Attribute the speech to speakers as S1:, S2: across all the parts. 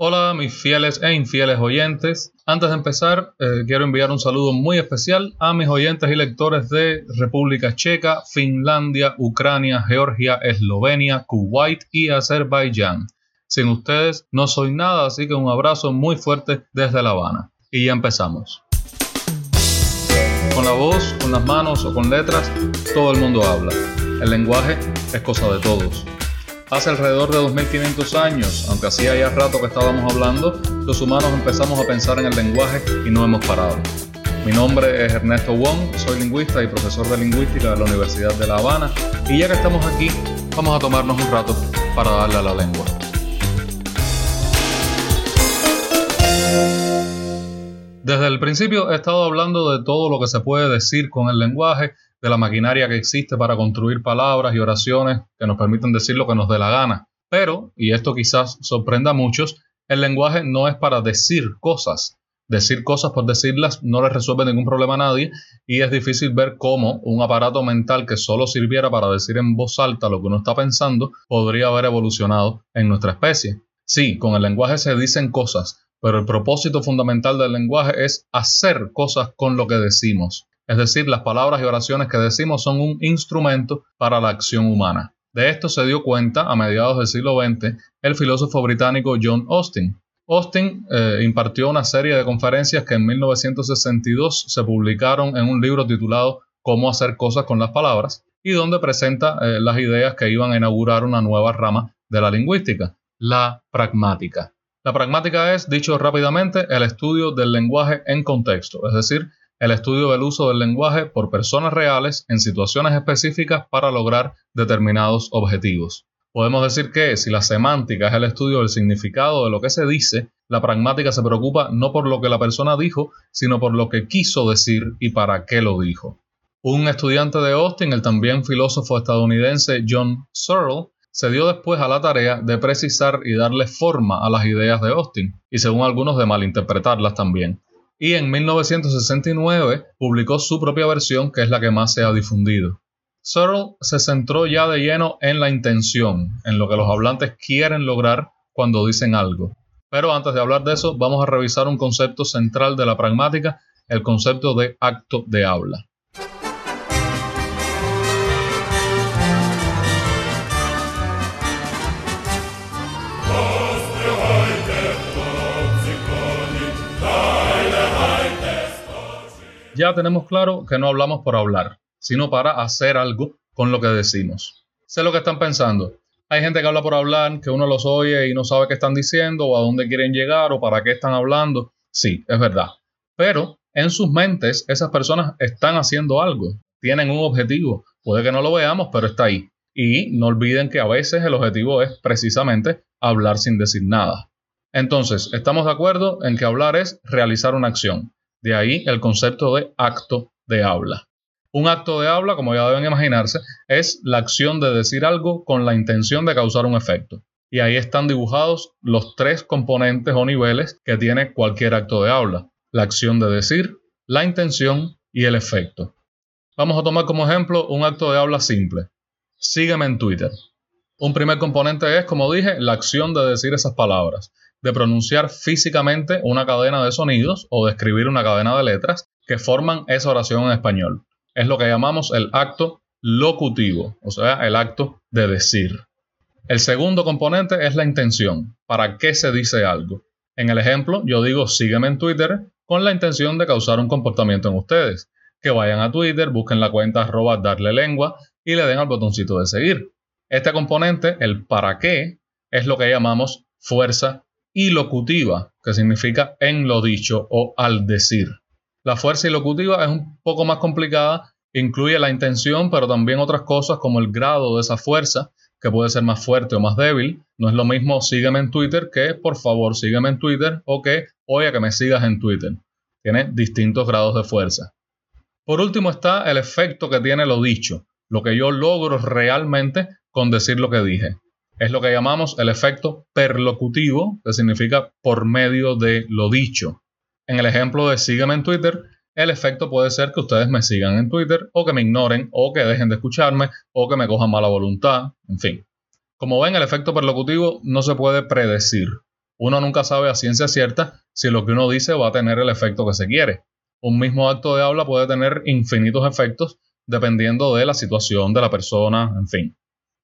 S1: Hola mis fieles e infieles oyentes. Antes de empezar, eh, quiero enviar un saludo muy especial a mis oyentes y lectores de República Checa, Finlandia, Ucrania, Georgia, Eslovenia, Kuwait y Azerbaiyán. Sin ustedes no soy nada, así que un abrazo muy fuerte desde La Habana. Y ya empezamos. Con la voz, con las manos o con letras, todo el mundo habla. El lenguaje es cosa de todos. Hace alrededor de 2500 años, aunque hacía ya rato que estábamos hablando, los humanos empezamos a pensar en el lenguaje y no hemos parado. Mi nombre es Ernesto Wong, soy lingüista y profesor de lingüística de la Universidad de La Habana y ya que estamos aquí, vamos a tomarnos un rato para darle a la lengua. Desde el principio he estado hablando de todo lo que se puede decir con el lenguaje de la maquinaria que existe para construir palabras y oraciones que nos permiten decir lo que nos dé la gana. Pero, y esto quizás sorprenda a muchos, el lenguaje no es para decir cosas. Decir cosas por decirlas no le resuelve ningún problema a nadie y es difícil ver cómo un aparato mental que solo sirviera para decir en voz alta lo que uno está pensando podría haber evolucionado en nuestra especie. Sí, con el lenguaje se dicen cosas, pero el propósito fundamental del lenguaje es hacer cosas con lo que decimos. Es decir, las palabras y oraciones que decimos son un instrumento para la acción humana. De esto se dio cuenta a mediados del siglo XX el filósofo británico John Austin. Austin eh, impartió una serie de conferencias que en 1962 se publicaron en un libro titulado Cómo hacer cosas con las palabras y donde presenta eh, las ideas que iban a inaugurar una nueva rama de la lingüística, la pragmática. La pragmática es, dicho rápidamente, el estudio del lenguaje en contexto, es decir, el estudio del uso del lenguaje por personas reales en situaciones específicas para lograr determinados objetivos. Podemos decir que si la semántica es el estudio del significado de lo que se dice, la pragmática se preocupa no por lo que la persona dijo, sino por lo que quiso decir y para qué lo dijo. Un estudiante de Austin, el también filósofo estadounidense John Searle, se dio después a la tarea de precisar y darle forma a las ideas de Austin, y según algunos de malinterpretarlas también y en 1969 publicó su propia versión que es la que más se ha difundido. Searle se centró ya de lleno en la intención, en lo que los hablantes quieren lograr cuando dicen algo. Pero antes de hablar de eso, vamos a revisar un concepto central de la pragmática, el concepto de acto de habla. Ya tenemos claro que no hablamos por hablar, sino para hacer algo con lo que decimos. Sé lo que están pensando. Hay gente que habla por hablar, que uno los oye y no sabe qué están diciendo, o a dónde quieren llegar, o para qué están hablando. Sí, es verdad. Pero en sus mentes esas personas están haciendo algo, tienen un objetivo. Puede que no lo veamos, pero está ahí. Y no olviden que a veces el objetivo es precisamente hablar sin decir nada. Entonces, estamos de acuerdo en que hablar es realizar una acción. De ahí el concepto de acto de habla. Un acto de habla, como ya deben imaginarse, es la acción de decir algo con la intención de causar un efecto. Y ahí están dibujados los tres componentes o niveles que tiene cualquier acto de habla. La acción de decir, la intención y el efecto. Vamos a tomar como ejemplo un acto de habla simple. Sígueme en Twitter. Un primer componente es, como dije, la acción de decir esas palabras de pronunciar físicamente una cadena de sonidos o de escribir una cadena de letras que forman esa oración en español. Es lo que llamamos el acto locutivo, o sea, el acto de decir. El segundo componente es la intención. ¿Para qué se dice algo? En el ejemplo, yo digo sígueme en Twitter con la intención de causar un comportamiento en ustedes. Que vayan a Twitter, busquen la cuenta arroba darle lengua y le den al botoncito de seguir. Este componente, el para qué, es lo que llamamos fuerza y locutiva, que significa en lo dicho o al decir. La fuerza ilocutiva es un poco más complicada, incluye la intención, pero también otras cosas como el grado de esa fuerza, que puede ser más fuerte o más débil. No es lo mismo sígueme en Twitter que por favor sígueme en Twitter o que oye que me sigas en Twitter. Tiene distintos grados de fuerza. Por último está el efecto que tiene lo dicho, lo que yo logro realmente con decir lo que dije es lo que llamamos el efecto perlocutivo, que significa por medio de lo dicho. En el ejemplo de sígueme en Twitter, el efecto puede ser que ustedes me sigan en Twitter o que me ignoren o que dejen de escucharme o que me cojan mala voluntad, en fin. Como ven, el efecto perlocutivo no se puede predecir. Uno nunca sabe a ciencia cierta si lo que uno dice va a tener el efecto que se quiere. Un mismo acto de habla puede tener infinitos efectos dependiendo de la situación de la persona, en fin.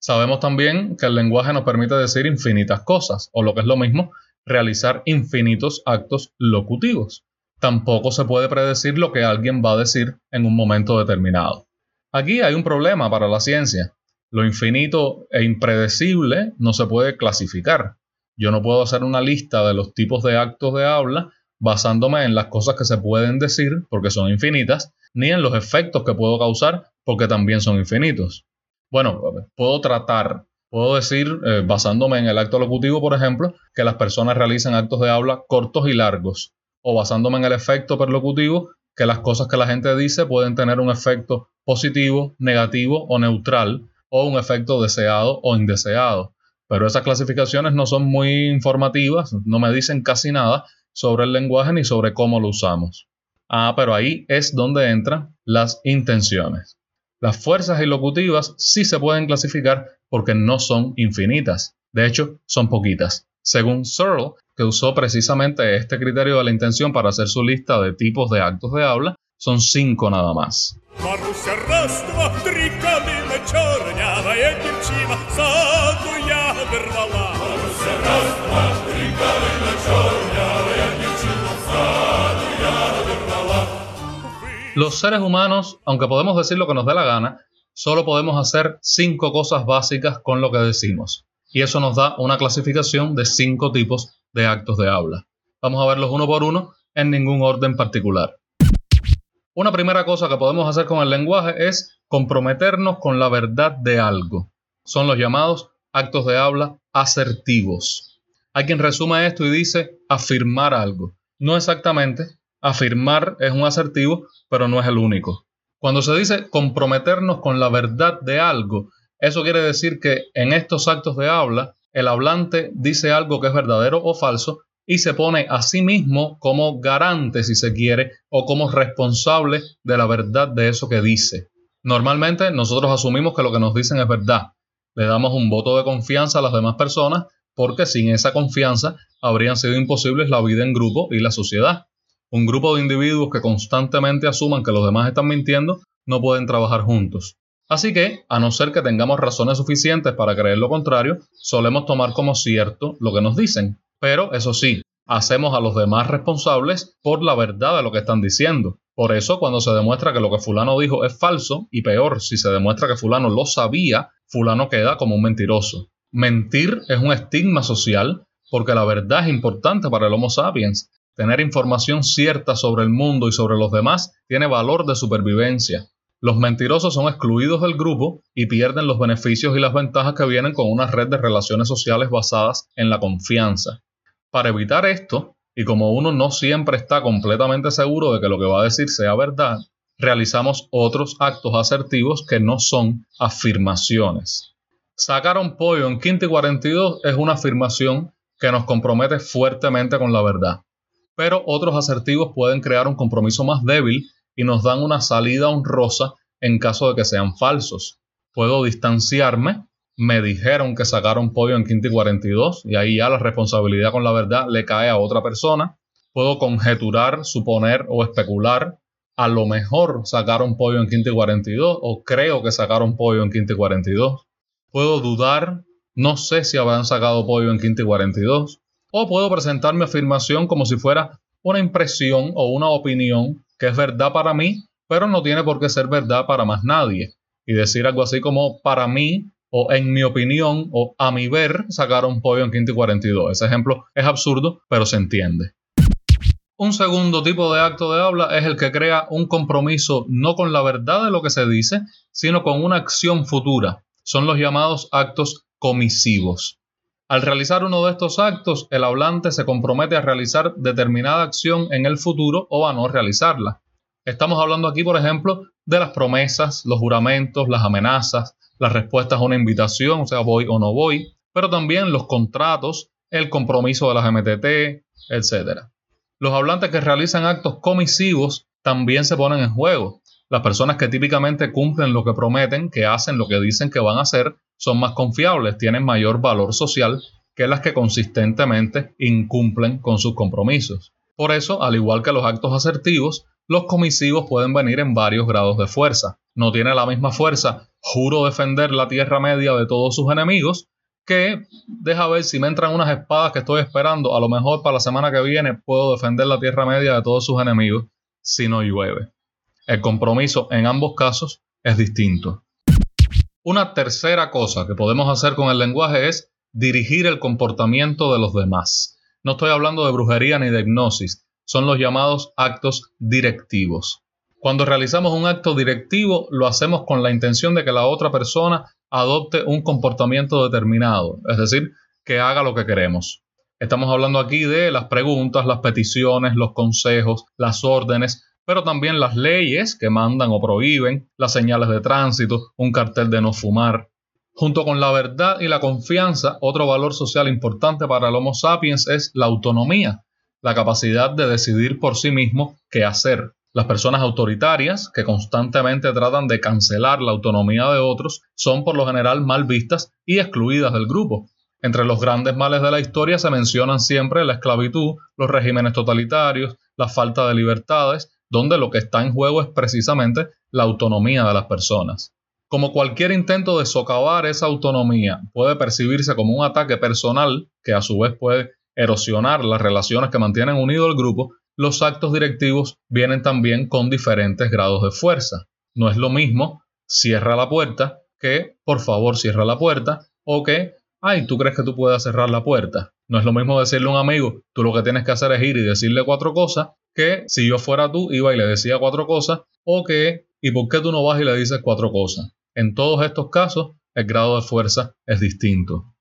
S1: Sabemos también que el lenguaje nos permite decir infinitas cosas, o lo que es lo mismo, realizar infinitos actos locutivos. Tampoco se puede predecir lo que alguien va a decir en un momento determinado. Aquí hay un problema para la ciencia. Lo infinito e impredecible no se puede clasificar. Yo no puedo hacer una lista de los tipos de actos de habla basándome en las cosas que se pueden decir porque son infinitas, ni en los efectos que puedo causar porque también son infinitos. Bueno, puedo tratar, puedo decir, eh, basándome en el acto locutivo, por ejemplo, que las personas realicen actos de habla cortos y largos, o basándome en el efecto perlocutivo, que las cosas que la gente dice pueden tener un efecto positivo, negativo o neutral, o un efecto deseado o indeseado. Pero esas clasificaciones no son muy informativas, no me dicen casi nada sobre el lenguaje ni sobre cómo lo usamos. Ah, pero ahí es donde entran las intenciones. Las fuerzas ilocutivas sí se pueden clasificar porque no son infinitas. De hecho, son poquitas. Según Searle, que usó precisamente este criterio de la intención para hacer su lista de tipos de actos de habla, son cinco nada más. Los seres humanos, aunque podemos decir lo que nos dé la gana, solo podemos hacer cinco cosas básicas con lo que decimos. Y eso nos da una clasificación de cinco tipos de actos de habla. Vamos a verlos uno por uno en ningún orden particular. Una primera cosa que podemos hacer con el lenguaje es comprometernos con la verdad de algo. Son los llamados actos de habla asertivos. Hay quien resume esto y dice afirmar algo. No exactamente, afirmar es un asertivo, pero no es el único. Cuando se dice comprometernos con la verdad de algo, eso quiere decir que en estos actos de habla, el hablante dice algo que es verdadero o falso y se pone a sí mismo como garante, si se quiere, o como responsable de la verdad de eso que dice. Normalmente nosotros asumimos que lo que nos dicen es verdad. Le damos un voto de confianza a las demás personas porque sin esa confianza habrían sido imposibles la vida en grupo y la sociedad. Un grupo de individuos que constantemente asuman que los demás están mintiendo no pueden trabajar juntos. Así que, a no ser que tengamos razones suficientes para creer lo contrario, solemos tomar como cierto lo que nos dicen. Pero, eso sí, hacemos a los demás responsables por la verdad de lo que están diciendo. Por eso, cuando se demuestra que lo que fulano dijo es falso, y peor, si se demuestra que fulano lo sabía, fulano queda como un mentiroso. Mentir es un estigma social porque la verdad es importante para el Homo sapiens Tener información cierta sobre el mundo y sobre los demás tiene valor de supervivencia. Los mentirosos son excluidos del grupo y pierden los beneficios y las ventajas que vienen con una red de relaciones sociales basadas en la confianza. Para evitar esto, y como uno no siempre está completamente seguro de que lo que va a decir sea verdad, realizamos otros actos asertivos que no son afirmaciones. Sacar un pollo en quinta y 42 es una afirmación que nos compromete fuertemente con la verdad pero otros asertivos pueden crear un compromiso más débil y nos dan una salida honrosa en caso de que sean falsos. Puedo distanciarme, me dijeron que sacaron pollo en quinta y 42 y ahí ya la responsabilidad con la verdad le cae a otra persona. Puedo conjeturar, suponer o especular. A lo mejor sacaron pollo en quinta y 42 o creo que sacaron pollo en quinta y 42. Puedo dudar, no sé si habrán sacado pollo en quinta y 42 o puedo presentar mi afirmación como si fuera una impresión o una opinión que es verdad para mí, pero no tiene por qué ser verdad para más nadie. Y decir algo así como para mí o en mi opinión o a mi ver sacaron pollo en quinto y 42. Ese ejemplo es absurdo, pero se entiende. Un segundo tipo de acto de habla es el que crea un compromiso no con la verdad de lo que se dice, sino con una acción futura. Son los llamados actos comisivos. Al realizar uno de estos actos, el hablante se compromete a realizar determinada acción en el futuro o a no realizarla. Estamos hablando aquí, por ejemplo, de las promesas, los juramentos, las amenazas, las respuestas a una invitación, o sea, voy o no voy, pero también los contratos, el compromiso de las MTT, etc. Los hablantes que realizan actos comisivos también se ponen en juego. Las personas que típicamente cumplen lo que prometen, que hacen lo que dicen que van a hacer, son más confiables, tienen mayor valor social que las que consistentemente incumplen con sus compromisos. Por eso, al igual que los actos asertivos, los comisivos pueden venir en varios grados de fuerza. No tiene la misma fuerza, juro defender la Tierra Media de todos sus enemigos, que deja ver si me entran unas espadas que estoy esperando, a lo mejor para la semana que viene puedo defender la Tierra Media de todos sus enemigos si no llueve. El compromiso en ambos casos es distinto. Una tercera cosa que podemos hacer con el lenguaje es dirigir el comportamiento de los demás. No estoy hablando de brujería ni de hipnosis, son los llamados actos directivos. Cuando realizamos un acto directivo, lo hacemos con la intención de que la otra persona adopte un comportamiento determinado, es decir, que haga lo que queremos. Estamos hablando aquí de las preguntas, las peticiones, los consejos, las órdenes, pero también las leyes que mandan o prohíben, las señales de tránsito, un cartel de no fumar. Junto con la verdad y la confianza, otro valor social importante para el Homo sapiens es la autonomía, la capacidad de decidir por sí mismo qué hacer. Las personas autoritarias, que constantemente tratan de cancelar la autonomía de otros, son por lo general mal vistas y excluidas del grupo. Entre los grandes males de la historia se mencionan siempre la esclavitud, los regímenes totalitarios, la falta de libertades, donde lo que está en juego es precisamente la autonomía de las personas. Como cualquier intento de socavar esa autonomía puede percibirse como un ataque personal, que a su vez puede erosionar las relaciones que mantienen unido el grupo, los actos directivos vienen también con diferentes grados de fuerza. No es lo mismo cierra la puerta que por favor cierra la puerta o que ay, tú crees que tú puedes cerrar la puerta. No es lo mismo decirle a un amigo, tú lo que tienes que hacer es ir y decirle cuatro cosas, que si yo fuera tú iba y le decía cuatro cosas, o que, ¿y por qué tú no vas y le dices cuatro cosas? En todos estos casos, el grado de fuerza es distinto.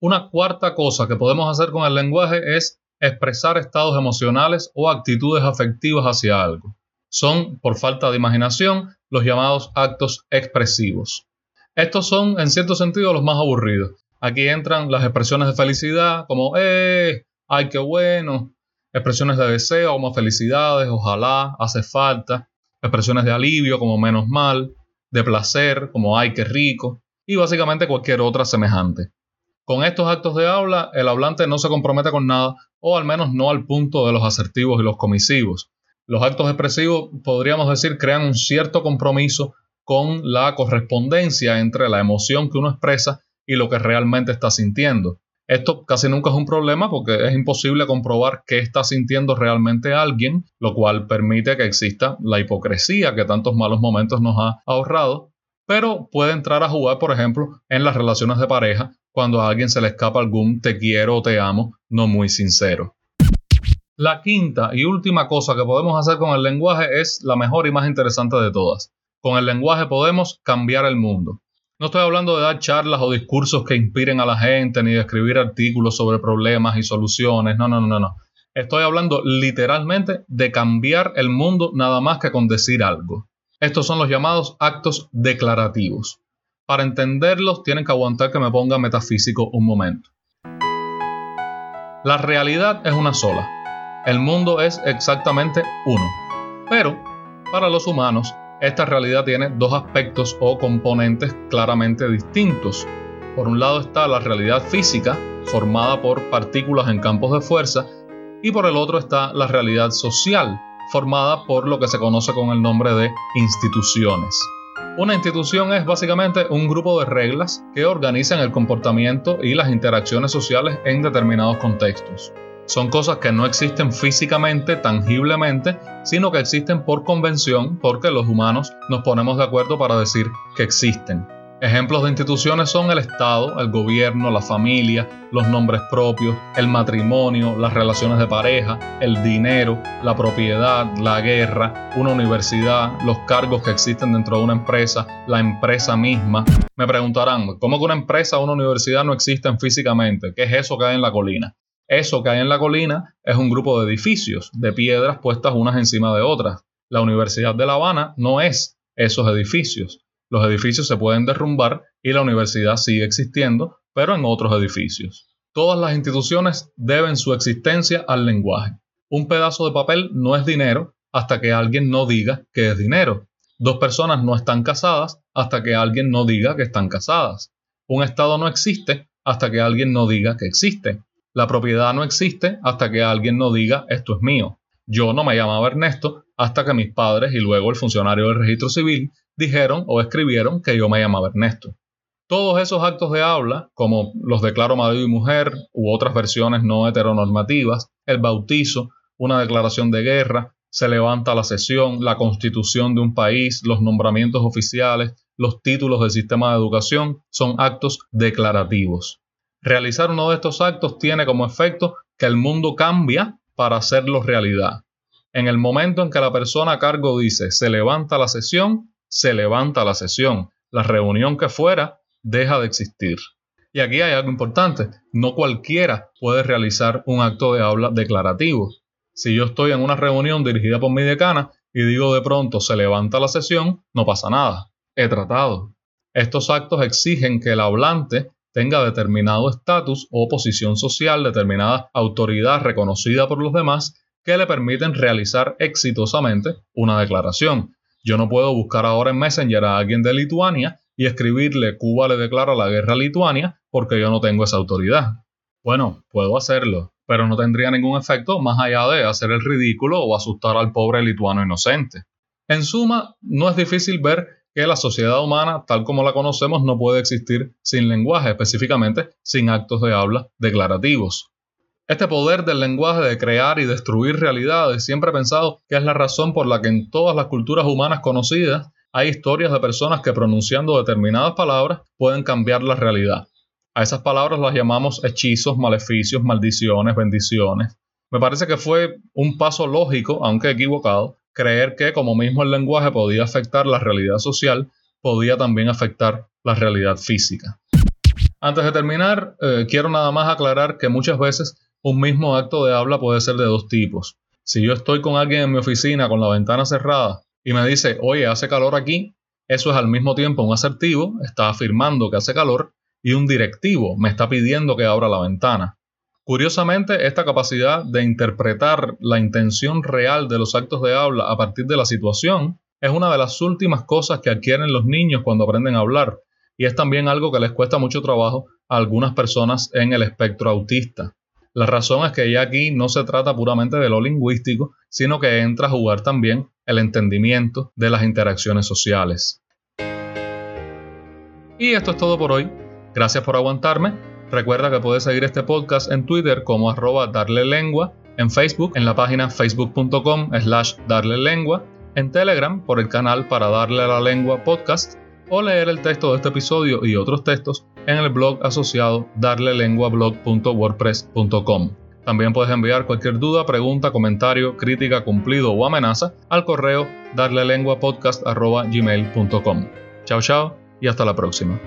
S1: Una cuarta cosa que podemos hacer con el lenguaje es expresar estados emocionales o actitudes afectivas hacia algo. Son, por falta de imaginación, los llamados actos expresivos. Estos son, en cierto sentido, los más aburridos. Aquí entran las expresiones de felicidad como ¡eh! ¡ay, qué bueno! Expresiones de deseo como felicidades, ojalá, hace falta. Expresiones de alivio como menos mal. De placer como ¡ay, qué rico! Y básicamente cualquier otra semejante. Con estos actos de habla, el hablante no se compromete con nada, o al menos no al punto de los asertivos y los comisivos. Los actos expresivos, podríamos decir, crean un cierto compromiso con la correspondencia entre la emoción que uno expresa y lo que realmente está sintiendo. Esto casi nunca es un problema porque es imposible comprobar qué está sintiendo realmente alguien, lo cual permite que exista la hipocresía que tantos malos momentos nos ha ahorrado, pero puede entrar a jugar, por ejemplo, en las relaciones de pareja, cuando a alguien se le escapa algún te quiero o te amo no muy sincero. La quinta y última cosa que podemos hacer con el lenguaje es la mejor y más interesante de todas. Con el lenguaje podemos cambiar el mundo. No estoy hablando de dar charlas o discursos que inspiren a la gente, ni de escribir artículos sobre problemas y soluciones. No, no, no, no. Estoy hablando literalmente de cambiar el mundo nada más que con decir algo. Estos son los llamados actos declarativos. Para entenderlos tienen que aguantar que me ponga metafísico un momento. La realidad es una sola. El mundo es exactamente uno. Pero, para los humanos, esta realidad tiene dos aspectos o componentes claramente distintos. Por un lado está la realidad física, formada por partículas en campos de fuerza, y por el otro está la realidad social, formada por lo que se conoce con el nombre de instituciones. Una institución es básicamente un grupo de reglas que organizan el comportamiento y las interacciones sociales en determinados contextos. Son cosas que no existen físicamente, tangiblemente, sino que existen por convención porque los humanos nos ponemos de acuerdo para decir que existen. Ejemplos de instituciones son el Estado, el gobierno, la familia, los nombres propios, el matrimonio, las relaciones de pareja, el dinero, la propiedad, la guerra, una universidad, los cargos que existen dentro de una empresa, la empresa misma. Me preguntarán, ¿cómo que una empresa o una universidad no existen físicamente? ¿Qué es eso que hay en la colina? Eso que hay en la colina es un grupo de edificios, de piedras puestas unas encima de otras. La Universidad de La Habana no es esos edificios los edificios se pueden derrumbar y la universidad sigue existiendo, pero en otros edificios. Todas las instituciones deben su existencia al lenguaje. Un pedazo de papel no es dinero hasta que alguien no diga que es dinero. Dos personas no están casadas hasta que alguien no diga que están casadas. Un Estado no existe hasta que alguien no diga que existe. La propiedad no existe hasta que alguien no diga esto es mío. Yo no me llamaba Ernesto hasta que mis padres y luego el funcionario del registro civil dijeron o escribieron que yo me llamaba Ernesto. Todos esos actos de habla, como los declaro marido y mujer u otras versiones no heteronormativas, el bautizo, una declaración de guerra, se levanta la sesión, la constitución de un país, los nombramientos oficiales, los títulos del sistema de educación, son actos declarativos. Realizar uno de estos actos tiene como efecto que el mundo cambia para hacerlo realidad. En el momento en que la persona a cargo dice se levanta la sesión, se levanta la sesión. La reunión que fuera deja de existir. Y aquí hay algo importante. No cualquiera puede realizar un acto de habla declarativo. Si yo estoy en una reunión dirigida por mi decana y digo de pronto se levanta la sesión, no pasa nada. He tratado. Estos actos exigen que el hablante tenga determinado estatus o posición social, determinada autoridad reconocida por los demás que le permiten realizar exitosamente una declaración. Yo no puedo buscar ahora en Messenger a alguien de Lituania y escribirle Cuba le declara la guerra a Lituania porque yo no tengo esa autoridad. Bueno, puedo hacerlo, pero no tendría ningún efecto más allá de hacer el ridículo o asustar al pobre lituano inocente. En suma, no es difícil ver que la sociedad humana, tal como la conocemos, no puede existir sin lenguaje, específicamente sin actos de habla declarativos. Este poder del lenguaje de crear y destruir realidades siempre he pensado que es la razón por la que en todas las culturas humanas conocidas hay historias de personas que pronunciando determinadas palabras pueden cambiar la realidad. A esas palabras las llamamos hechizos, maleficios, maldiciones, bendiciones. Me parece que fue un paso lógico, aunque equivocado, creer que como mismo el lenguaje podía afectar la realidad social, podía también afectar la realidad física. Antes de terminar, eh, quiero nada más aclarar que muchas veces un mismo acto de habla puede ser de dos tipos. Si yo estoy con alguien en mi oficina con la ventana cerrada y me dice, oye, hace calor aquí, eso es al mismo tiempo un asertivo, está afirmando que hace calor, y un directivo me está pidiendo que abra la ventana. Curiosamente, esta capacidad de interpretar la intención real de los actos de habla a partir de la situación es una de las últimas cosas que adquieren los niños cuando aprenden a hablar y es también algo que les cuesta mucho trabajo a algunas personas en el espectro autista. La razón es que ya aquí no se trata puramente de lo lingüístico, sino que entra a jugar también el entendimiento de las interacciones sociales. Y esto es todo por hoy. Gracias por aguantarme Recuerda que puedes seguir este podcast en Twitter como arroba darle lengua, en Facebook en la página facebook.com slash darle lengua, en Telegram por el canal para darle la lengua podcast o leer el texto de este episodio y otros textos en el blog asociado darlelenguablog.wordpress.com. También puedes enviar cualquier duda, pregunta, comentario, crítica, cumplido o amenaza al correo darlelenguapodcast.gmail.com. Chao, chao y hasta la próxima.